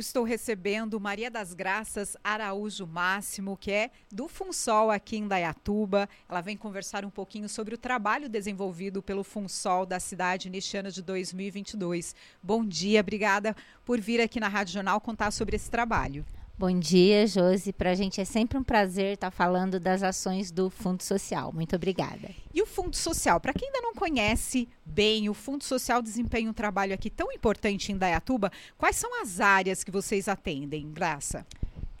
estou recebendo Maria das Graças Araújo Máximo, que é do Funsol aqui em Dayatuba. Ela vem conversar um pouquinho sobre o trabalho desenvolvido pelo Funsol da cidade neste ano de 2022. Bom dia, obrigada por vir aqui na Rádio Jornal contar sobre esse trabalho. Bom dia, Josi. Para a gente é sempre um prazer estar falando das ações do Fundo Social. Muito obrigada. E o Fundo Social, para quem ainda não conhece bem, o Fundo Social desempenha um trabalho aqui tão importante em Dayatuba. Quais são as áreas que vocês atendem, Graça?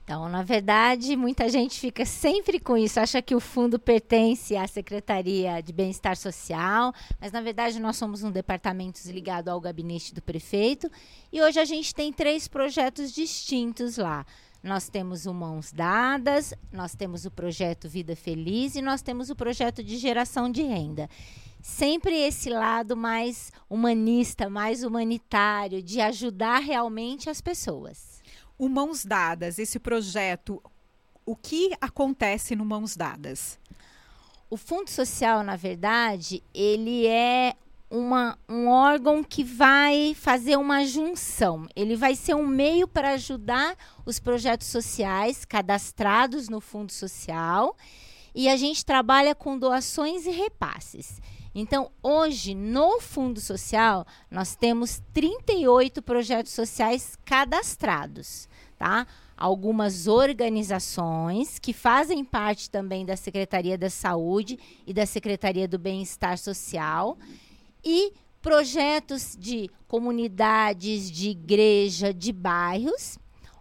Então, na verdade, muita gente fica sempre com isso, acha que o fundo pertence à Secretaria de Bem-Estar Social, mas na verdade nós somos um departamento ligado ao gabinete do prefeito e hoje a gente tem três projetos distintos lá. Nós temos o Mãos Dadas, nós temos o projeto Vida Feliz e nós temos o projeto de geração de renda. Sempre esse lado mais humanista, mais humanitário, de ajudar realmente as pessoas. O Mãos Dadas, esse projeto, o que acontece no Mãos Dadas? O Fundo Social, na verdade, ele é uma, um órgão que vai fazer uma junção. Ele vai ser um meio para ajudar os projetos sociais cadastrados no Fundo Social. E a gente trabalha com doações e repasses. Então, hoje, no Fundo Social, nós temos 38 projetos sociais cadastrados, tá? Algumas organizações que fazem parte também da Secretaria da Saúde e da Secretaria do Bem-Estar Social e projetos de comunidades, de igreja, de bairros,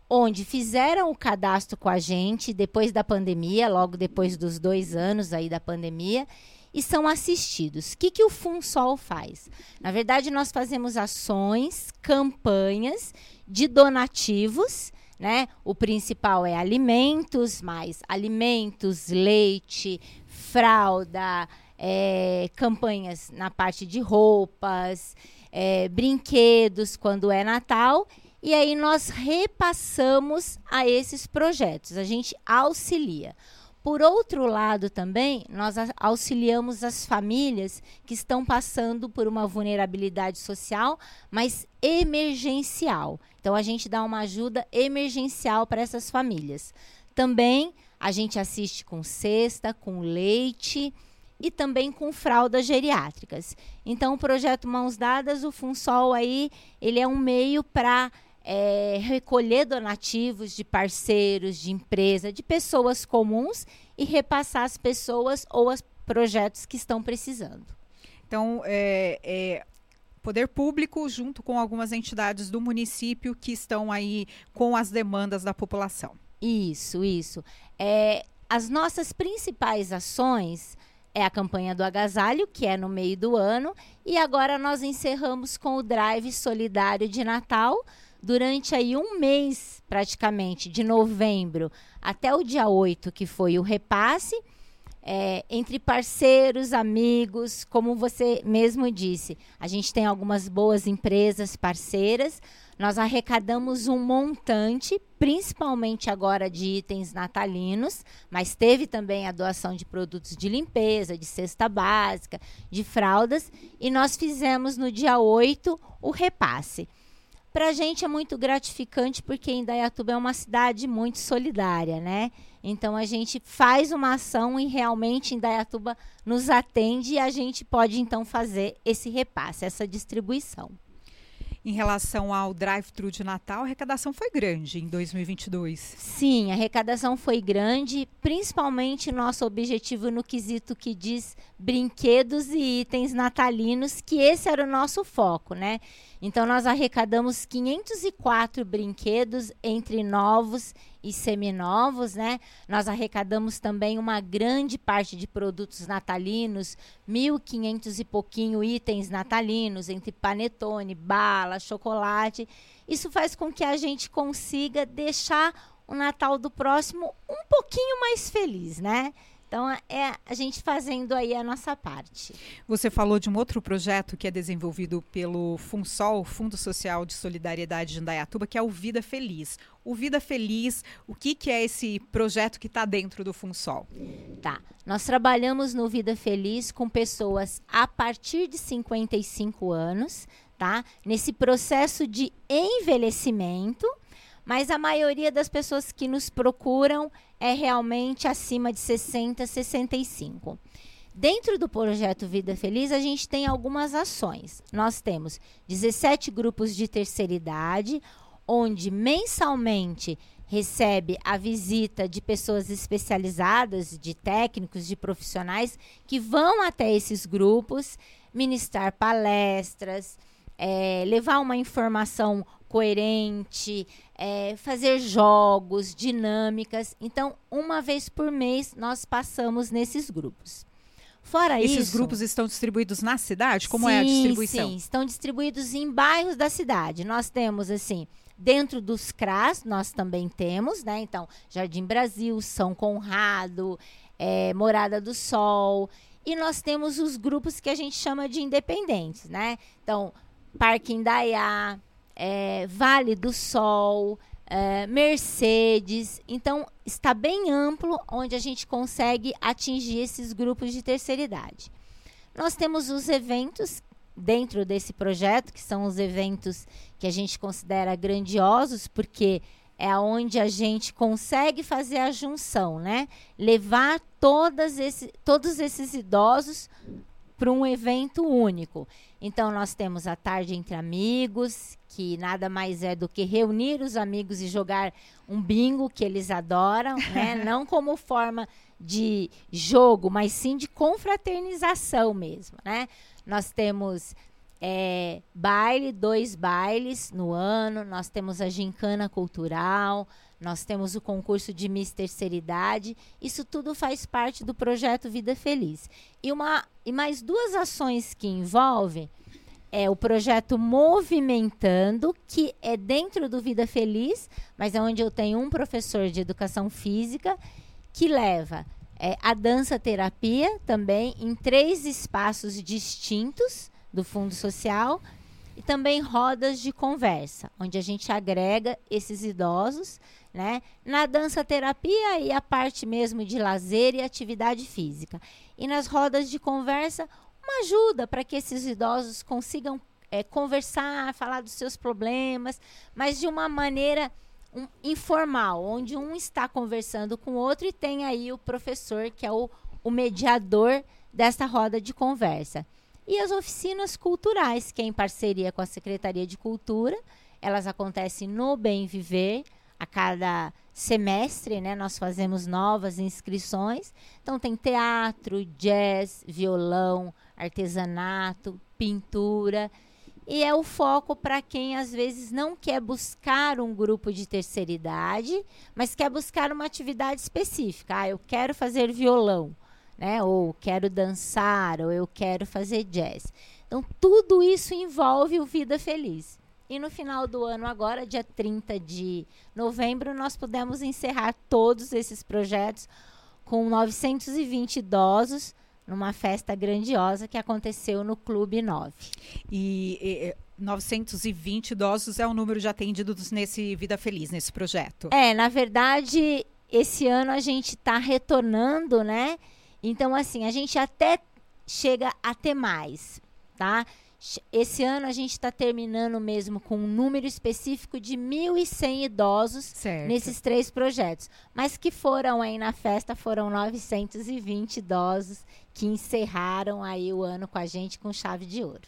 onde fizeram o cadastro com a gente depois da pandemia, logo depois dos dois anos aí da pandemia, e são assistidos. O que, que o FUNSOL faz? Na verdade, nós fazemos ações, campanhas de donativos, né? O principal é alimentos, mais alimentos, leite, fralda, é, campanhas na parte de roupas, é, brinquedos quando é Natal. E aí nós repassamos a esses projetos, a gente auxilia. Por outro lado, também, nós auxiliamos as famílias que estão passando por uma vulnerabilidade social, mas emergencial. Então, a gente dá uma ajuda emergencial para essas famílias. Também a gente assiste com cesta, com leite e também com fraldas geriátricas. Então, o projeto Mãos Dadas, o FUNSOL aí, ele é um meio para é, recolher donativos de parceiros, de empresa, de pessoas comuns e repassar as pessoas ou os projetos que estão precisando. Então, é, é, poder público junto com algumas entidades do município que estão aí com as demandas da população. Isso, isso. É, as nossas principais ações é a campanha do agasalho, que é no meio do ano, e agora nós encerramos com o Drive Solidário de Natal, durante aí um mês praticamente, de novembro até o dia 8, que foi o repasse, é, entre parceiros, amigos, como você mesmo disse, a gente tem algumas boas empresas parceiras. Nós arrecadamos um montante, principalmente agora de itens natalinos, mas teve também a doação de produtos de limpeza, de cesta básica, de fraldas, e nós fizemos no dia 8 o repasse. Para a gente é muito gratificante porque Indaiatuba é uma cidade muito solidária, né? Então a gente faz uma ação e realmente Indaiatuba nos atende e a gente pode então fazer esse repasse, essa distribuição. Em relação ao drive-thru de Natal, a arrecadação foi grande em 2022. Sim, a arrecadação foi grande, principalmente nosso objetivo no quesito que diz brinquedos e itens natalinos, que esse era o nosso foco, né? Então nós arrecadamos 504 brinquedos entre novos e seminovos, né? Nós arrecadamos também uma grande parte de produtos natalinos, 1.500 e pouquinho itens natalinos, entre panetone, bala, chocolate. Isso faz com que a gente consiga deixar o Natal do próximo um pouquinho mais feliz, né? Então, é a gente fazendo aí a nossa parte. Você falou de um outro projeto que é desenvolvido pelo FUNSOL, Fundo Social de Solidariedade de Indaiatuba, que é o Vida Feliz. O Vida Feliz, o que, que é esse projeto que está dentro do FUNSOL? Tá. Nós trabalhamos no Vida Feliz com pessoas a partir de 55 anos, tá? Nesse processo de envelhecimento, mas a maioria das pessoas que nos procuram é realmente acima de 60, 65. Dentro do projeto Vida Feliz, a gente tem algumas ações. Nós temos 17 grupos de terceira idade, onde mensalmente recebe a visita de pessoas especializadas, de técnicos, de profissionais que vão até esses grupos ministrar palestras, é, levar uma informação coerente, é, fazer jogos, dinâmicas. Então, uma vez por mês, nós passamos nesses grupos. Fora Esses isso, grupos estão distribuídos na cidade? Como sim, é a distribuição? Sim, estão distribuídos em bairros da cidade. Nós temos, assim, Dentro dos CRAS, nós também temos, né? Então, Jardim Brasil, São Conrado, é, Morada do Sol. E nós temos os grupos que a gente chama de independentes, né? Então, Parque Indaiá, é, Vale do Sol, é, Mercedes. Então, está bem amplo onde a gente consegue atingir esses grupos de terceira idade. Nós temos os eventos dentro desse projeto, que são os eventos que a gente considera grandiosos, porque é onde a gente consegue fazer a junção, né? Levar todas esse, todos esses idosos para um evento único. Então, nós temos a tarde entre amigos, que nada mais é do que reunir os amigos e jogar um bingo que eles adoram, né? Não como forma de jogo, mas sim de confraternização mesmo, né? Nós temos é, baile, dois bailes no ano, nós temos a gincana cultural, nós temos o concurso de Miss Terceira Idade. Isso tudo faz parte do projeto Vida Feliz. E, uma, e mais duas ações que envolvem é o projeto Movimentando, que é dentro do Vida Feliz, mas é onde eu tenho um professor de educação física que leva é, a dança terapia também em três espaços distintos do Fundo Social e também rodas de conversa, onde a gente agrega esses idosos, né, na dança terapia e a parte mesmo de lazer e atividade física. E nas rodas de conversa, uma ajuda para que esses idosos consigam é, conversar, falar dos seus problemas, mas de uma maneira um, informal, onde um está conversando com o outro e tem aí o professor, que é o, o mediador dessa roda de conversa. E as oficinas culturais, que é em parceria com a Secretaria de Cultura, elas acontecem no Bem Viver, a cada semestre, né? Nós fazemos novas inscrições. Então tem teatro, jazz, violão, artesanato, pintura. E é o foco para quem às vezes não quer buscar um grupo de terceira idade, mas quer buscar uma atividade específica. Ah, eu quero fazer violão, né? Ou quero dançar, ou eu quero fazer jazz. Então, tudo isso envolve o Vida Feliz. E no final do ano, agora, dia 30 de novembro, nós pudemos encerrar todos esses projetos com 920 idosos numa festa grandiosa que aconteceu no Clube 9. E, e 920 idosos é o número de atendidos nesse Vida Feliz, nesse projeto? É, na verdade, esse ano a gente está retornando, né? Então, assim, a gente até chega a ter mais, tá? Esse ano a gente está terminando mesmo com um número específico de 1.100 idosos certo. nesses três projetos. Mas que foram aí na festa, foram 920 idosos que encerraram aí o ano com a gente com chave de ouro.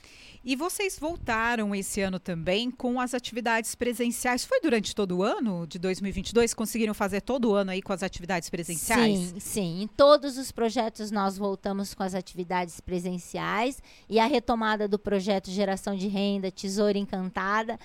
E vocês voltaram esse ano também com as atividades presenciais. Foi durante todo o ano de 2022? Conseguiram fazer todo o ano aí com as atividades presenciais? Sim, sim. Em todos os projetos nós voltamos com as atividades presenciais e a retomada do projeto Geração de Renda, Tesoura Encantada.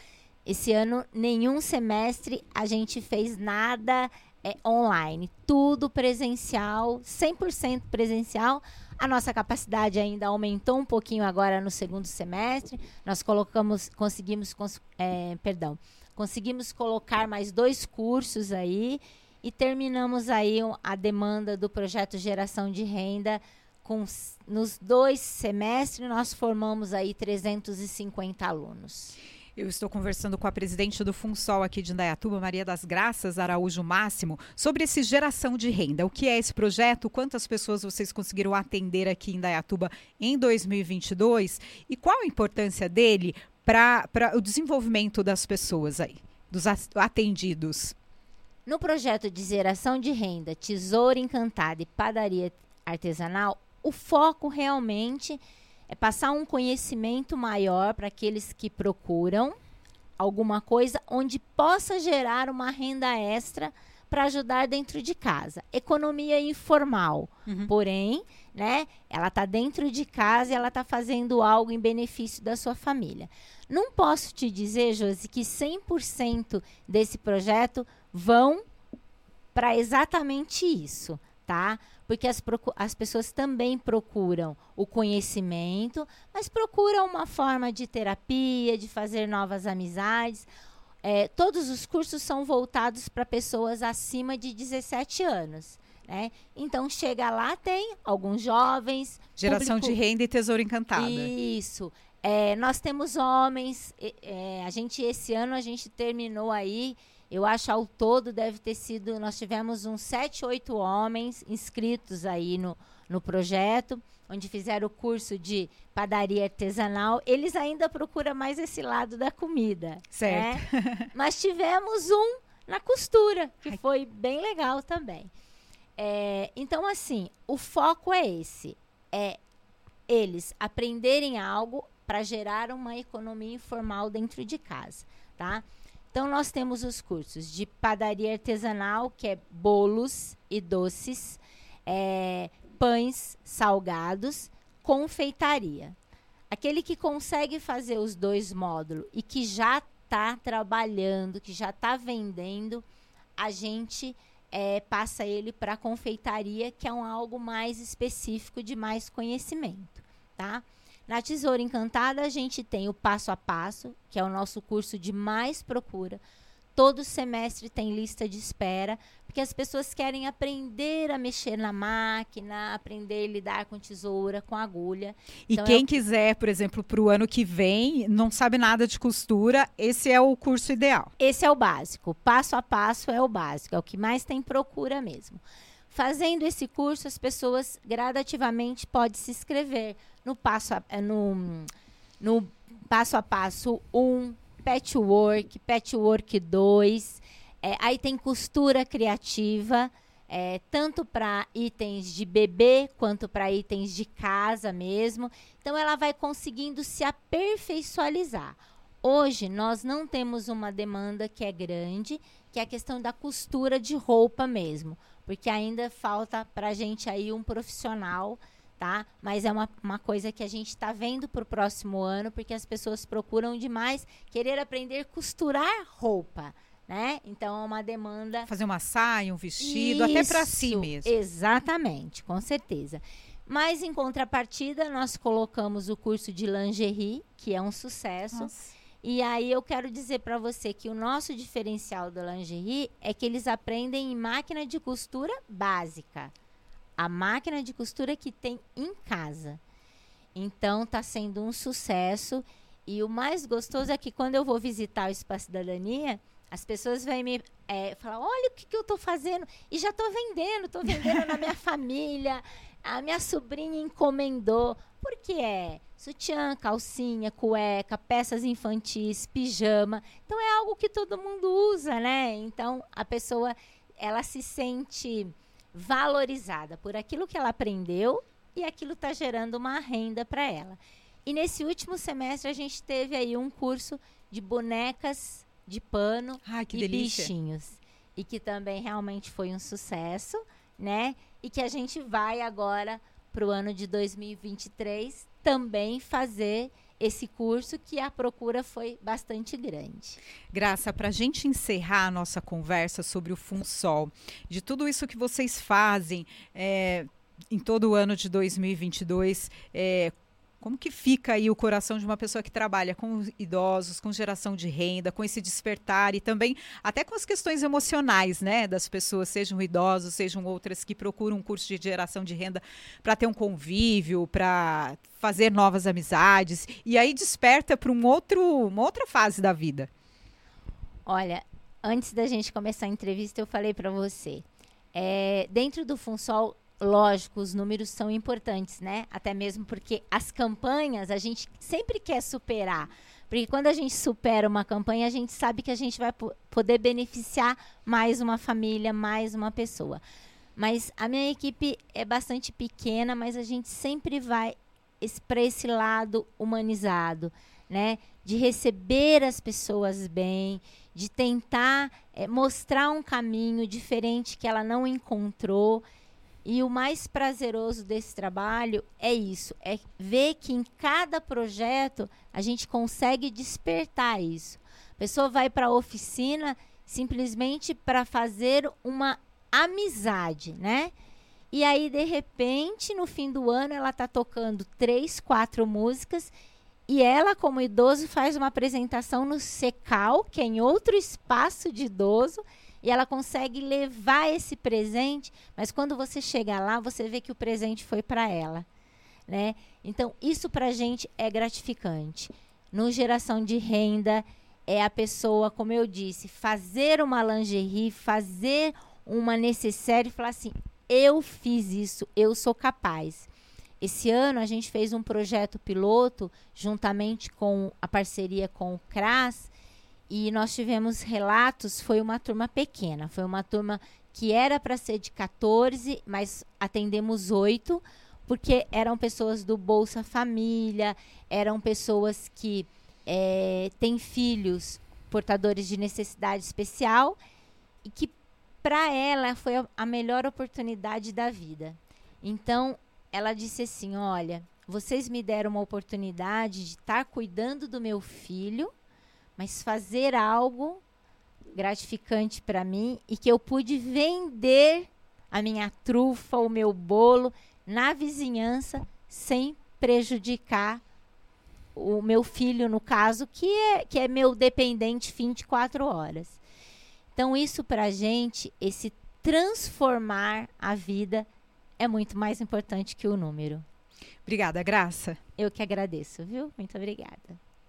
Esse ano, nenhum semestre a gente fez nada é, online. Tudo presencial, 100% presencial a nossa capacidade ainda aumentou um pouquinho agora no segundo semestre. Nós colocamos, conseguimos, cons, é, perdão, conseguimos colocar mais dois cursos aí e terminamos aí a demanda do projeto Geração de Renda com nos dois semestres nós formamos aí 350 alunos. Eu estou conversando com a presidente do FUNSOL aqui de Indaiatuba, Maria das Graças Araújo Máximo, sobre esse geração de renda. O que é esse projeto? Quantas pessoas vocês conseguiram atender aqui em Indaiatuba em 2022? E qual a importância dele para o desenvolvimento das pessoas aí? dos atendidos? No projeto de geração de renda, tesouro encantado e padaria artesanal, o foco realmente é passar um conhecimento maior para aqueles que procuram alguma coisa onde possa gerar uma renda extra para ajudar dentro de casa. Economia informal, uhum. porém, né, ela está dentro de casa e ela está fazendo algo em benefício da sua família. Não posso te dizer, Josi, que 100% desse projeto vão para exatamente isso, tá? Porque as, as pessoas também procuram o conhecimento, mas procuram uma forma de terapia, de fazer novas amizades. É, todos os cursos são voltados para pessoas acima de 17 anos. Né? Então chega lá, tem alguns jovens. Geração público... de renda e tesouro encantado. Isso. É, nós temos homens. É, a gente esse ano a gente terminou aí. Eu acho ao todo deve ter sido. Nós tivemos uns sete, oito homens inscritos aí no, no projeto, onde fizeram o curso de padaria artesanal. Eles ainda procuram mais esse lado da comida. Certo. Né? Mas tivemos um na costura, que Ai. foi bem legal também. É, então, assim, o foco é esse: é eles aprenderem algo para gerar uma economia informal dentro de casa, tá? Então nós temos os cursos de padaria artesanal, que é bolos e doces, é, pães salgados, confeitaria. Aquele que consegue fazer os dois módulos e que já está trabalhando, que já está vendendo, a gente é, passa ele para confeitaria, que é um algo mais específico de mais conhecimento, tá? Na Tesoura Encantada, a gente tem o passo a passo, que é o nosso curso de mais procura. Todo semestre tem lista de espera, porque as pessoas querem aprender a mexer na máquina, aprender a lidar com tesoura, com agulha. E então, quem é o... quiser, por exemplo, para o ano que vem, não sabe nada de costura, esse é o curso ideal. Esse é o básico. Passo a passo é o básico, é o que mais tem procura mesmo. Fazendo esse curso, as pessoas gradativamente podem se inscrever no passo a, eh, no, no passo, a passo 1, um, patchwork, patchwork 2. É, aí tem costura criativa, é, tanto para itens de bebê quanto para itens de casa mesmo. Então ela vai conseguindo se aperfeiçoar. Hoje nós não temos uma demanda que é grande, que é a questão da costura de roupa mesmo porque ainda falta para a gente aí um profissional, tá? Mas é uma, uma coisa que a gente está vendo para o próximo ano, porque as pessoas procuram demais querer aprender a costurar roupa. Né? Então é uma demanda. Fazer uma saia, um vestido, Isso, até para si mesmo. Exatamente, com certeza. Mas em contrapartida, nós colocamos o curso de lingerie, que é um sucesso. Nossa. E aí eu quero dizer para você que o nosso diferencial do lingerie é que eles aprendem em máquina de costura básica. A máquina de costura que tem em casa. Então está sendo um sucesso. E o mais gostoso é que quando eu vou visitar o Espaço da Daninha, as pessoas vêm me é, falar: olha o que, que eu estou fazendo. E já estou vendendo, estou vendendo na minha família. A minha sobrinha encomendou. Porque é sutiã, calcinha, cueca, peças infantis, pijama. Então é algo que todo mundo usa, né? Então a pessoa ela se sente valorizada por aquilo que ela aprendeu e aquilo está gerando uma renda para ela. E nesse último semestre a gente teve aí um curso de bonecas de pano Ai, e delícia. bichinhos. E que também realmente foi um sucesso, né? E que a gente vai agora para o ano de 2023 também fazer esse curso que a procura foi bastante grande. Graça, para a gente encerrar a nossa conversa sobre o FUNSOL, de tudo isso que vocês fazem é, em todo o ano de 2022, é, como que fica aí o coração de uma pessoa que trabalha com idosos, com geração de renda, com esse despertar e também até com as questões emocionais, né, das pessoas, sejam idosos, sejam outras que procuram um curso de geração de renda para ter um convívio, para fazer novas amizades e aí desperta para um outro, uma outra fase da vida. Olha, antes da gente começar a entrevista, eu falei para você, é, dentro do Funsol lógico, os números são importantes, né? Até mesmo porque as campanhas a gente sempre quer superar. Porque quando a gente supera uma campanha, a gente sabe que a gente vai poder beneficiar mais uma família, mais uma pessoa. Mas a minha equipe é bastante pequena, mas a gente sempre vai para esse lado humanizado, né? De receber as pessoas bem, de tentar é, mostrar um caminho diferente que ela não encontrou. E o mais prazeroso desse trabalho é isso, é ver que em cada projeto a gente consegue despertar isso. A pessoa vai para a oficina simplesmente para fazer uma amizade, né? E aí, de repente, no fim do ano, ela está tocando três, quatro músicas e ela, como idoso, faz uma apresentação no Secal, que é em outro espaço de idoso, e ela consegue levar esse presente, mas quando você chega lá, você vê que o presente foi para ela. Né? Então, isso para a gente é gratificante. No geração de renda, é a pessoa, como eu disse, fazer uma lingerie, fazer uma necessária e falar assim: eu fiz isso, eu sou capaz. Esse ano a gente fez um projeto piloto juntamente com a parceria com o CRAS e nós tivemos relatos, foi uma turma pequena, foi uma turma que era para ser de 14, mas atendemos oito, porque eram pessoas do Bolsa Família, eram pessoas que é, têm filhos portadores de necessidade especial e que para ela foi a melhor oportunidade da vida. Então, ela disse assim: Olha, vocês me deram uma oportunidade de estar cuidando do meu filho mas fazer algo gratificante para mim e que eu pude vender a minha trufa, o meu bolo na vizinhança sem prejudicar o meu filho, no caso, que é, que é meu dependente 24 horas. Então, isso para a gente, esse transformar a vida, é muito mais importante que o número. Obrigada, Graça. Eu que agradeço, viu? Muito obrigada.